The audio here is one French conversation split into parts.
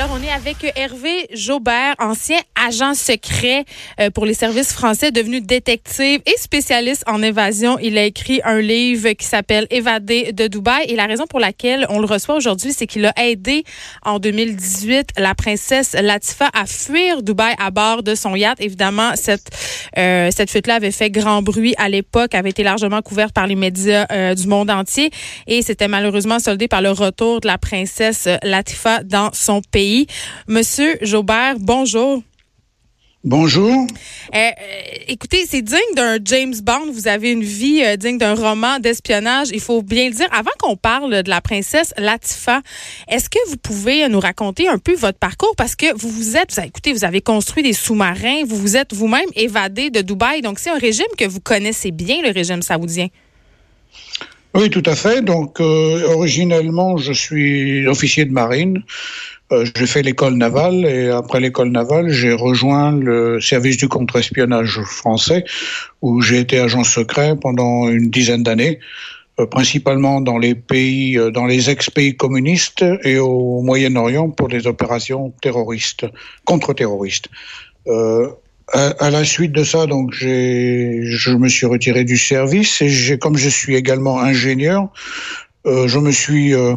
Alors, on est avec Hervé Jaubert, ancien agent secret euh, pour les services français, devenu détective et spécialiste en évasion. Il a écrit un livre qui s'appelle Évadé de Dubaï. Et la raison pour laquelle on le reçoit aujourd'hui, c'est qu'il a aidé en 2018 la princesse Latifa à fuir Dubaï à bord de son yacht. Évidemment, cette, euh, cette fuite-là avait fait grand bruit à l'époque, avait été largement couverte par les médias euh, du monde entier. Et c'était malheureusement soldé par le retour de la princesse Latifa dans son pays. Monsieur Jaubert, bonjour. Bonjour. Euh, euh, écoutez, c'est digne d'un James Bond. Vous avez une vie euh, digne d'un roman d'espionnage. Il faut bien le dire. Avant qu'on parle de la princesse Latifa, est-ce que vous pouvez nous raconter un peu votre parcours? Parce que vous vous êtes, vous avez, écoutez, vous avez construit des sous-marins, vous vous êtes vous-même évadé de Dubaï. Donc, c'est un régime que vous connaissez bien, le régime saoudien. Oui, tout à fait. Donc, originellement, je suis officier de marine. Euh, j'ai fait l'école navale et après l'école navale, j'ai rejoint le service du contre-espionnage français où j'ai été agent secret pendant une dizaine d'années, euh, principalement dans les pays, euh, dans les ex-pays communistes et au Moyen-Orient pour des opérations terroristes, contre-terroristes. Euh, à, à, la suite de ça, donc je me suis retiré du service et comme je suis également ingénieur, euh, je me suis euh,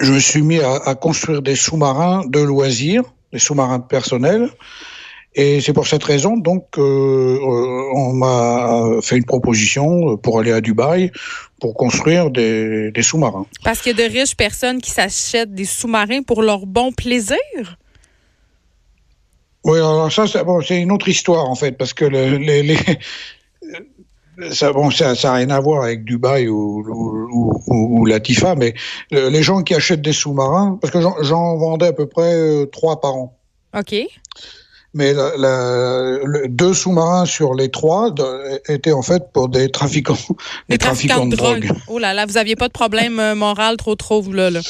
je me suis mis à, à construire des sous-marins de loisirs, des sous-marins personnels. Et c'est pour cette raison donc euh, on m'a fait une proposition pour aller à Dubaï pour construire des, des sous-marins. Parce qu'il y a de riches personnes qui s'achètent des sous-marins pour leur bon plaisir? Oui, alors ça, c'est bon, une autre histoire en fait, parce que le, les, les, ça, bon, ça, ça rien à voir avec Dubaï ou, ou, ou, ou Latifa, mais les gens qui achètent des sous-marins, parce que j'en vendais à peu près euh, trois par an. OK. Mais la, la, le, deux sous-marins sur les trois de, étaient en fait pour des trafiquants, des, des trafiquants, trafiquants, de, drogue. drogue. Oh là là, vous aviez pas de problème euh, moral trop trop, vous là. là.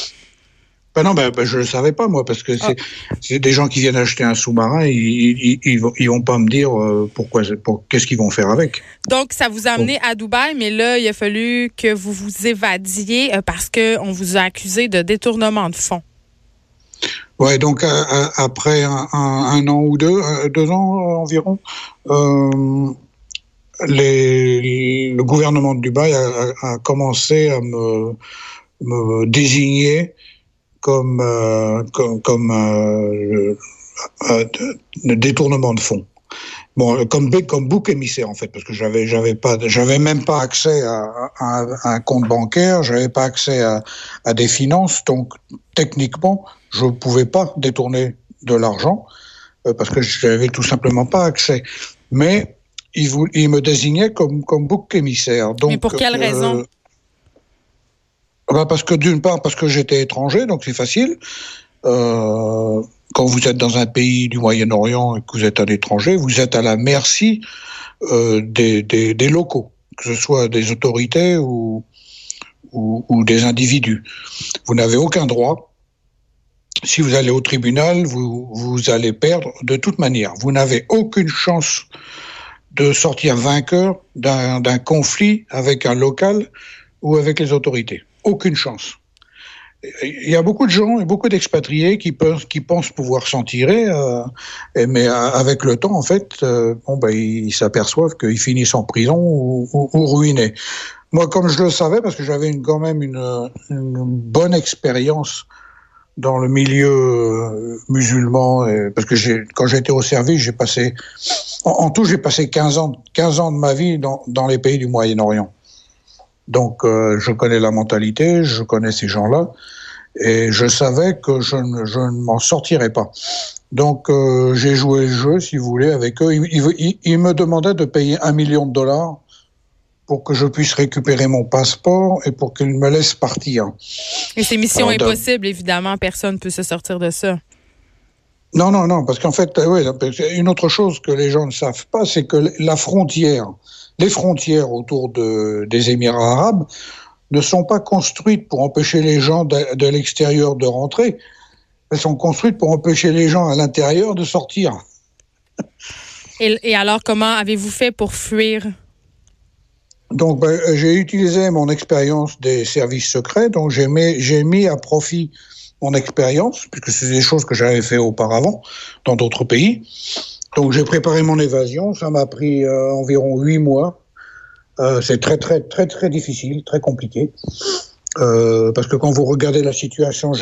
Ben non, ben, ben je le savais pas moi parce que c'est ah. des gens qui viennent acheter un sous-marin, ils, ils, ils, vont, ils vont pas me dire euh, pourquoi, pour, qu'est-ce qu'ils vont faire avec. Donc ça vous a amené bon. à Dubaï, mais là il a fallu que vous vous évadiez euh, parce que on vous a accusé de détournement de fonds. Ouais, donc euh, après un, un, un, an ou deux, deux ans euh, environ, les, le gouvernement de Dubaï a, a commencé à me, me désigner comme, euh, comme, comme euh, euh, détournement de fonds. Bon, comme, comme bouc émissaire en fait, parce que j'avais j'avais pas j'avais même pas accès à, à, à un compte bancaire, j'avais pas accès à, à des finances, donc techniquement je pouvais pas détourner de l'argent euh, parce que j'avais tout simplement pas accès. Mais il, vous, il me désignait comme comme bouc émissaire. Donc, Mais pour quelle euh, raison? Bah parce que d'une part, parce que j'étais étranger, donc c'est facile. Euh, quand vous êtes dans un pays du Moyen-Orient et que vous êtes un étranger, vous êtes à la merci euh, des, des, des, locaux, que ce soit des autorités ou, ou, ou des individus. Vous n'avez aucun droit. Si vous allez au tribunal, vous, vous allez perdre de toute manière. Vous n'avez aucune chance de sortir vainqueur d'un conflit avec un local ou avec les autorités aucune chance. Il y a beaucoup de gens et beaucoup d'expatriés qui, pensent pouvoir s'en tirer, euh, mais avec le temps, en fait, euh, ben, ils s'aperçoivent qu'ils finissent en prison ou, ruinés. Moi, comme je le savais, parce que j'avais quand même une, bonne expérience dans le milieu musulman, parce que quand j'étais au service, j'ai passé, en, tout, j'ai passé 15 ans, 15 ans de ma vie dans les pays du Moyen-Orient. Donc, euh, je connais la mentalité, je connais ces gens-là, et je savais que je ne, je ne m'en sortirais pas. Donc, euh, j'ai joué le jeu, si vous voulez, avec eux. Ils, ils, ils, me demandaient de payer un million de dollars pour que je puisse récupérer mon passeport et pour qu'ils me laissent partir. Et c'est mission Alors, impossible, évidemment. Personne ne peut se sortir de ça. Non, non, non, parce qu'en fait, oui, une autre chose que les gens ne savent pas, c'est que la frontière les frontières autour de, des Émirats arabes ne sont pas construites pour empêcher les gens de, de l'extérieur de rentrer. Elles sont construites pour empêcher les gens à l'intérieur de sortir. Et, et alors, comment avez-vous fait pour fuir? Donc, ben, j'ai utilisé mon expérience des services secrets. Donc, j'ai mis, mis, à profit mon expérience, puisque c'est des choses que j'avais fait auparavant dans d'autres pays. Donc j'ai préparé mon évasion, ça m'a pris euh, environ huit mois. Euh, c'est très très très très difficile, très compliqué. Euh, parce que quand vous regardez la situation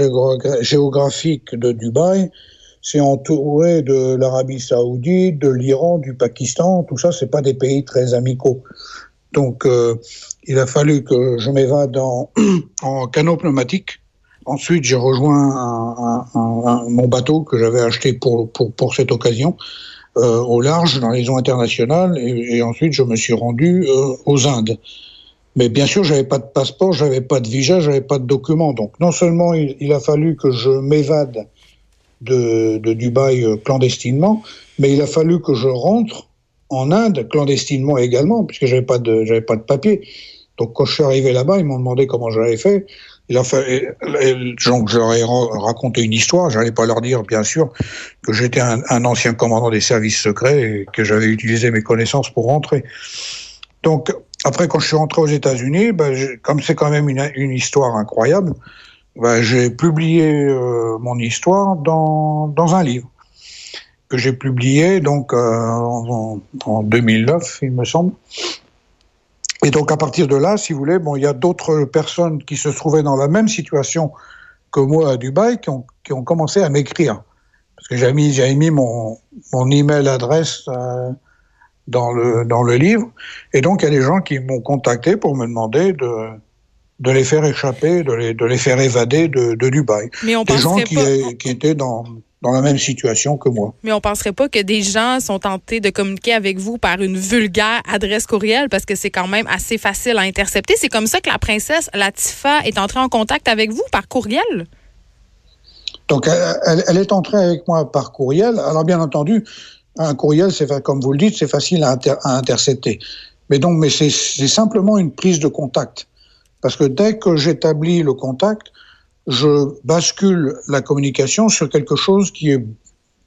géographique de Dubaï, c'est entouré de l'Arabie Saoudite, de l'Iran, du Pakistan. Tout ça, c'est pas des pays très amicaux. Donc, il a fallu que je m'évade en, canot pneumatique. Ensuite, j'ai rejoint mon bateau que j'avais acheté pour, pour, pour cette occasion euh, au large dans les eaux internationales et, et, ensuite je me suis rendu euh, aux Indes. Mais bien sûr, j'avais pas de passeport, j'avais pas de visa, j'avais pas de documents. Donc non seulement il, il a fallu que je m'évade de, de Dubaï euh, clandestinement, mais il a fallu que je rentre en Inde clandestinement également, puisque j'avais pas de j'avais pas de papier. Donc quand je suis arrivé là-bas, ils m'ont demandé comment j'avais fait. Il donc je leur ai raconté une histoire. J'allais pas leur dire, bien sûr, que j'étais un, ancien commandant des services secrets et que j'avais utilisé mes connaissances pour rentrer. Donc après, quand je suis rentré aux États-Unis, ben, comme c'est quand même une, histoire incroyable, ben, j'ai publié euh, mon histoire dans, un livre que j'ai publié donc euh, en 2009, il me semble. Et donc à partir de là, si vous voulez, bon, il y a d'autres personnes qui se trouvaient dans la même situation que moi à Dubaï qui ont, qui ont commencé à m'écrire. Parce que j'ai mis, mis mon, mon email adresse euh, dans, le, dans le livre. Et donc il y a des gens qui m'ont contacté pour me demander de, de les faire échapper, de les, de les faire évader de, de Dubaï. Mais on des gens qui, pas... qui étaient dans dans la même situation que moi. Mais on penserait pas que des gens sont tentés de communiquer avec vous par une vulgaire adresse courriel parce que c'est quand même assez facile à intercepter. C'est comme ça que la princesse Latifa est entrée en contact avec vous par courriel? Donc elle, elle est entrée avec moi par courriel. Alors bien entendu, un courriel, c'est comme vous le dites, c'est facile à, inter à, intercepter. Mais donc, mais c'est simplement une prise de contact. Parce que dès que j'établis le contact, je bascule la communication sur quelque chose qui est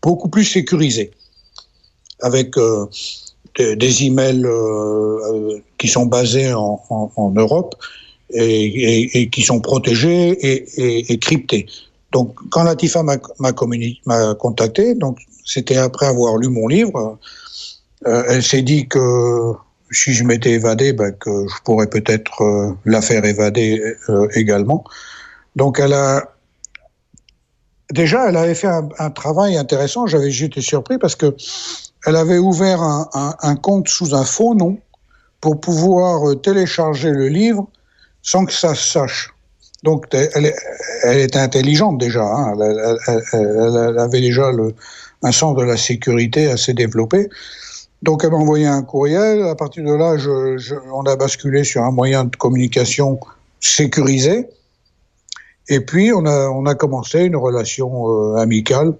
beaucoup plus sécurisé, avec euh, des, emails euh, euh, qui sont basés en, Europe et, qui sont protégés et, cryptés. Donc, quand Latifa m'a contacté, donc c'était après avoir lu mon livre, elle s'est dit que si je m'étais évadé, ben, que je pourrais peut-être euh, la faire évader également. Donc elle a déjà, elle avait fait un, travail intéressant. J'avais j'étais surpris parce que elle avait ouvert un, compte sous un faux nom pour pouvoir euh, télécharger le livre sans que ça se sache. Donc elle, elle était intelligente déjà. Hein. Elle, avait déjà le, un sens de la sécurité assez développé. Donc elle m'a envoyé un courriel. À partir de là, on a basculé sur un moyen de communication sécurisé. Et puis, on a, on a commencé une relation euh, amicale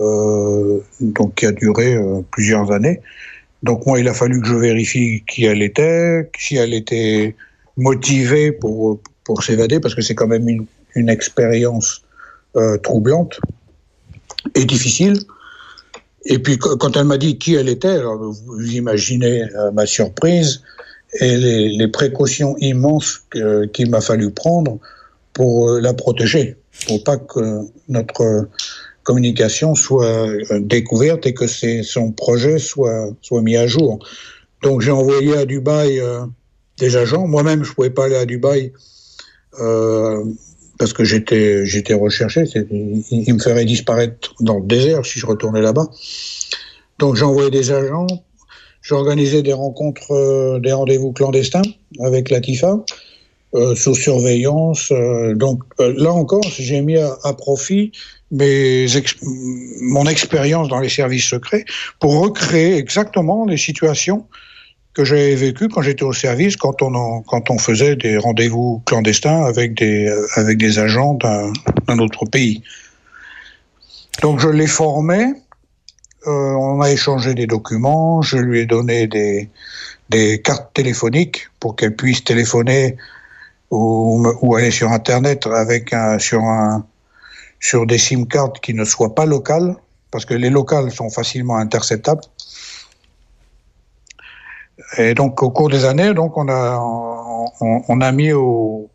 euh, donc qui a duré euh, plusieurs années. Donc moi, il a fallu que je vérifie qui elle était, si elle était motivée pour, pour s'évader, parce que c'est quand même une, une expérience euh, troublante et difficile. Et puis quand elle m'a dit qui elle était, alors vous imaginez euh, ma surprise et les, les précautions immenses qu'il m'a fallu prendre pour euh, la protéger, pour pas que notre communication soit euh, découverte et que son projet soit, soit mis à jour. Donc j'ai envoyé à Dubaï euh, des agents. Moi-même, je pouvais pas aller à Dubaï parce que j'étais j'étais recherché. Il, me ferait disparaître dans le désert si je retournais là-bas. Donc j'ai envoyé des agents. J'ai organisé des rencontres, des rendez-vous clandestins avec Latifa. Euh, sous surveillance. Euh, donc euh, là encore, j'ai mis à, profit mes ex mon expérience dans les services secrets pour recréer exactement les situations que j'avais vécues quand j'étais au service, quand on en, quand on faisait des rendez-vous clandestins avec des avec des agents d'un autre pays. Donc je l'ai formé. on a échangé des documents. Je lui ai donné des des cartes téléphoniques pour qu'elle puisse téléphoner ou, ou aller sur Internet avec un, sur, un, sur des SIM cards qui ne soient pas locales, parce que les locales sont facilement interceptables. Et donc, au cours des années, donc, on a, on, a mis au,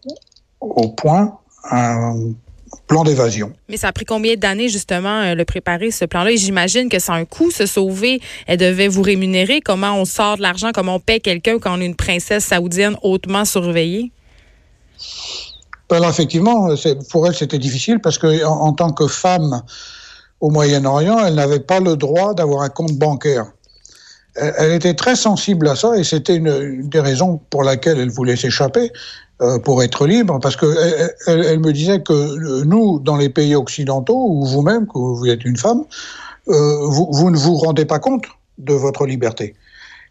point un, plan d'évasion. Mais ça a pris combien d'années justement euh, le préparer ce plan-là? Et j'imagine que c'est un coût se sauver. Elle devait vous rémunérer. Comment on sort de l'argent? Comment on paie quelqu'un quand on est une princesse saoudienne hautement surveillée? Alors effectivement, pour elle c'était difficile parce que en, tant que femme au Moyen-Orient, elle n'avait pas le droit d'avoir un compte bancaire. Elle, était très sensible à ça et c'était une des raisons pour laquelle elle voulait s'échapper. Euh, pour être libre, parce que elle, me disait que nous, dans les pays occidentaux, ou vous-même, que vous êtes une femme, euh, vous, ne vous rendez pas compte de votre liberté.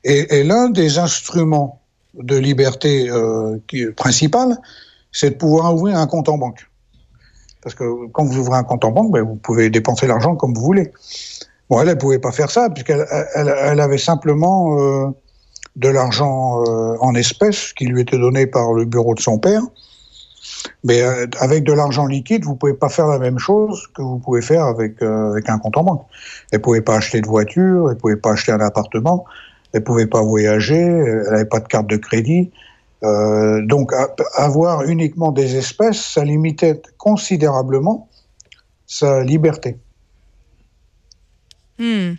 Et l'un des instruments de liberté euh, qui, principal, c'est de pouvoir ouvrir un compte en banque. Parce que quand vous ouvrez un compte en banque, ben, vous pouvez dépenser l'argent comme vous voulez. Bon, elle ne pouvait pas faire ça, puisqu'elle elle, avait simplement euh, de l'argent euh, en espèces qui lui était donné par le bureau de son père. Mais avec de l'argent liquide, vous pouvez pas faire la même chose que vous pouvez faire avec, un compte en banque. Elle pouvait pas acheter de voiture, elle pouvait pas acheter un appartement, elle pouvait pas voyager, elle n'avait pas de carte de crédit. Euh, donc avoir uniquement des espèces, ça limitait considérablement sa liberté. Hmm.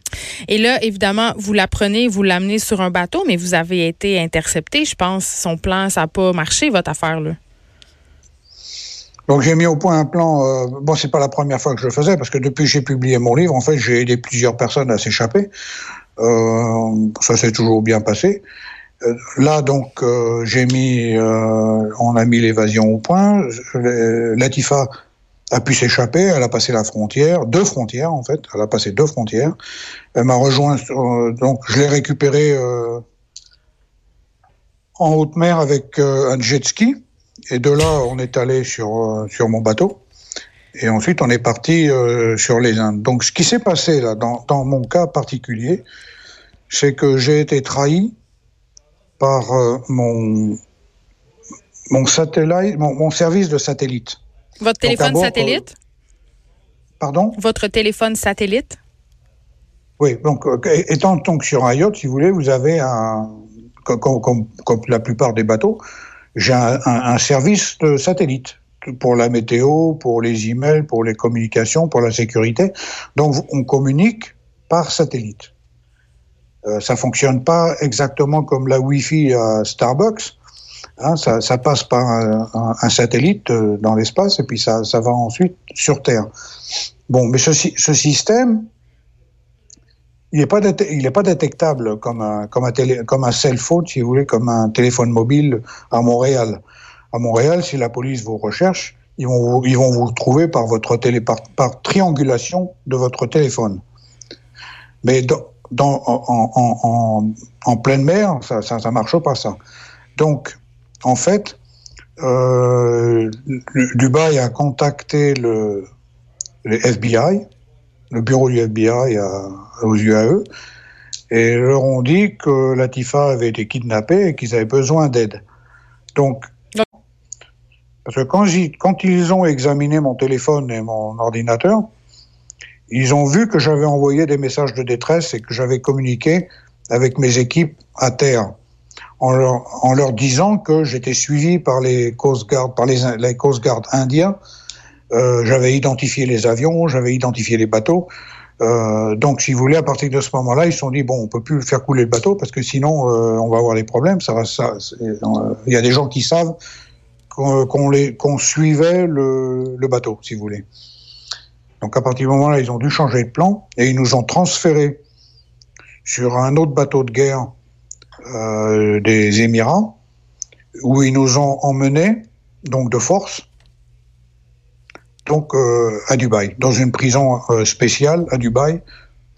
Et là, évidemment, vous la prenez, vous l'amenez sur un bateau, mais vous avez été intercepté, je pense. Son plan, ça n'a pas marché, votre affaire, là. Donc j'ai mis au point un plan. Euh, bon, c'est pas la première fois que je le faisais parce que depuis que j'ai publié mon livre, en fait, j'ai aidé plusieurs personnes à s'échapper. Euh, ça s'est toujours bien passé. Euh, là, donc, euh, j'ai mis, euh, on a mis l'évasion au point. Latifa a pu s'échapper. Elle a passé la frontière, deux frontières en fait. Elle a passé deux frontières. Elle m'a rejoint. Donc je l'ai récupérée en haute mer avec un jet ski. Et de là, on est allé sur sur mon bateau. Et ensuite, on est parti sur les Indes. Donc, ce qui s'est passé là, dans, dans mon cas particulier, c'est que j'ai été trahi par mon mon satellite, mon, mon service de satellite. Votre téléphone satellite? Pardon? Votre téléphone satellite? Oui, donc euh, étant donc sur un yacht, si vous voulez, vous avez un, comme, comme, comme la plupart des bateaux, j'ai un, service de satellite pour la météo, pour les emails, pour les communications, pour la sécurité. Donc on communique par satellite. Euh, ça fonctionne pas exactement comme la Wi-Fi à Starbucks, Hein, ça, passe par un, satellite euh, dans l'espace et puis ça, va ensuite sur Terre. Bon, mais ce système, il n'est pas, détectable comme un, comme, cell phone, si vous voulez, comme un téléphone mobile à Montréal. À Montréal, si la police vous recherche, ils vont vous, trouver par, triangulation de votre téléphone. Mais en, pleine mer, ça ne marche pas, ça. Donc, en fait, euh, Dubaï a contacté le, FBI, le bureau du FBI aux UAE, et leur ont dit que Latifa avait été kidnappée et qu'ils avaient besoin d'aide. Donc, parce que quand, ils ont examiné mon téléphone et mon ordinateur, ils ont vu que j'avais envoyé des messages de détresse et que j'avais communiqué avec mes équipes à terre en leur, disant que j'étais suivi par les Coast Guard, par les, les Coast indiens. Euh, j'avais identifié les avions, j'avais identifié les bateaux. Euh, donc, si vous voulez, à partir de ce moment-là, ils se sont dit bon, on peut plus faire couler le bateau parce que sinon, euh, on va avoir des problèmes. Ça va, ça. Il y a des gens qui savent qu'on qu qu'on suivait le, bateau, si vous voulez. Donc, à partir du moment-là, ils ont dû changer de plan et ils nous ont transféré sur un autre bateau de guerre des Émirats, où ils nous ont emmenés, donc de force, donc euh, à Dubaï, dans une prison euh, spéciale à Dubaï.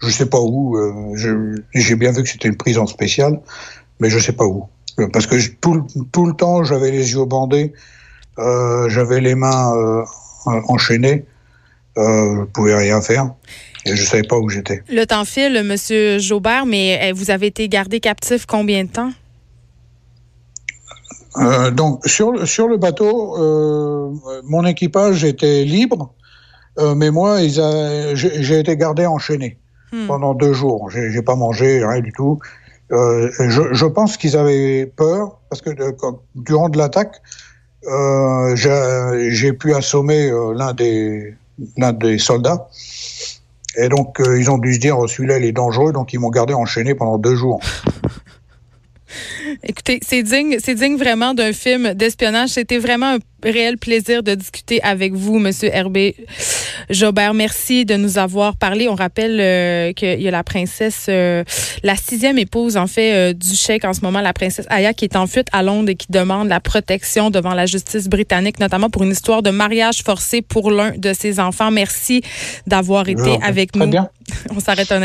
Je sais pas où. Euh, J'ai bien vu que c'était une prison spéciale, mais je sais pas où. Parce que tout, tout le temps, j'avais les yeux bandés, j'avais les mains enchaînées, je pouvais rien faire. Et je ne savais pas où j'étais. Le temps file, Monsieur Jaubert, mais vous avez été gardé captif combien de temps? Euh, donc sur, sur le bateau, euh, mon équipage était libre, euh, mais moi, j'ai été gardé enchaîné hmm. pendant deux jours. J'ai pas mangé, rien du tout. Je, je, pense qu'ils avaient peur parce que de, durant de l'attaque, j'ai pu assommer l'un des, l'un des soldats. Et donc, ils ont dû se dire, oh, celui-là, il est dangereux, donc ils m'ont gardé enchaîné pendant deux jours. Écoutez, c'est digne, c'est digne vraiment d'un film d'espionnage. C'était vraiment un réel plaisir de discuter avec vous, Monsieur Herbé Jobert. Merci de nous avoir parlé. On rappelle euh, qu'il y a la princesse, euh, la sixième épouse en fait euh, du chèque en ce moment, la princesse Aya, qui est en fuite à Londres et qui demande la protection devant la justice britannique, notamment pour une histoire de mariage forcé pour l'un de ses enfants. Merci d'avoir été avec nous. Bien. On s'arrête un instant.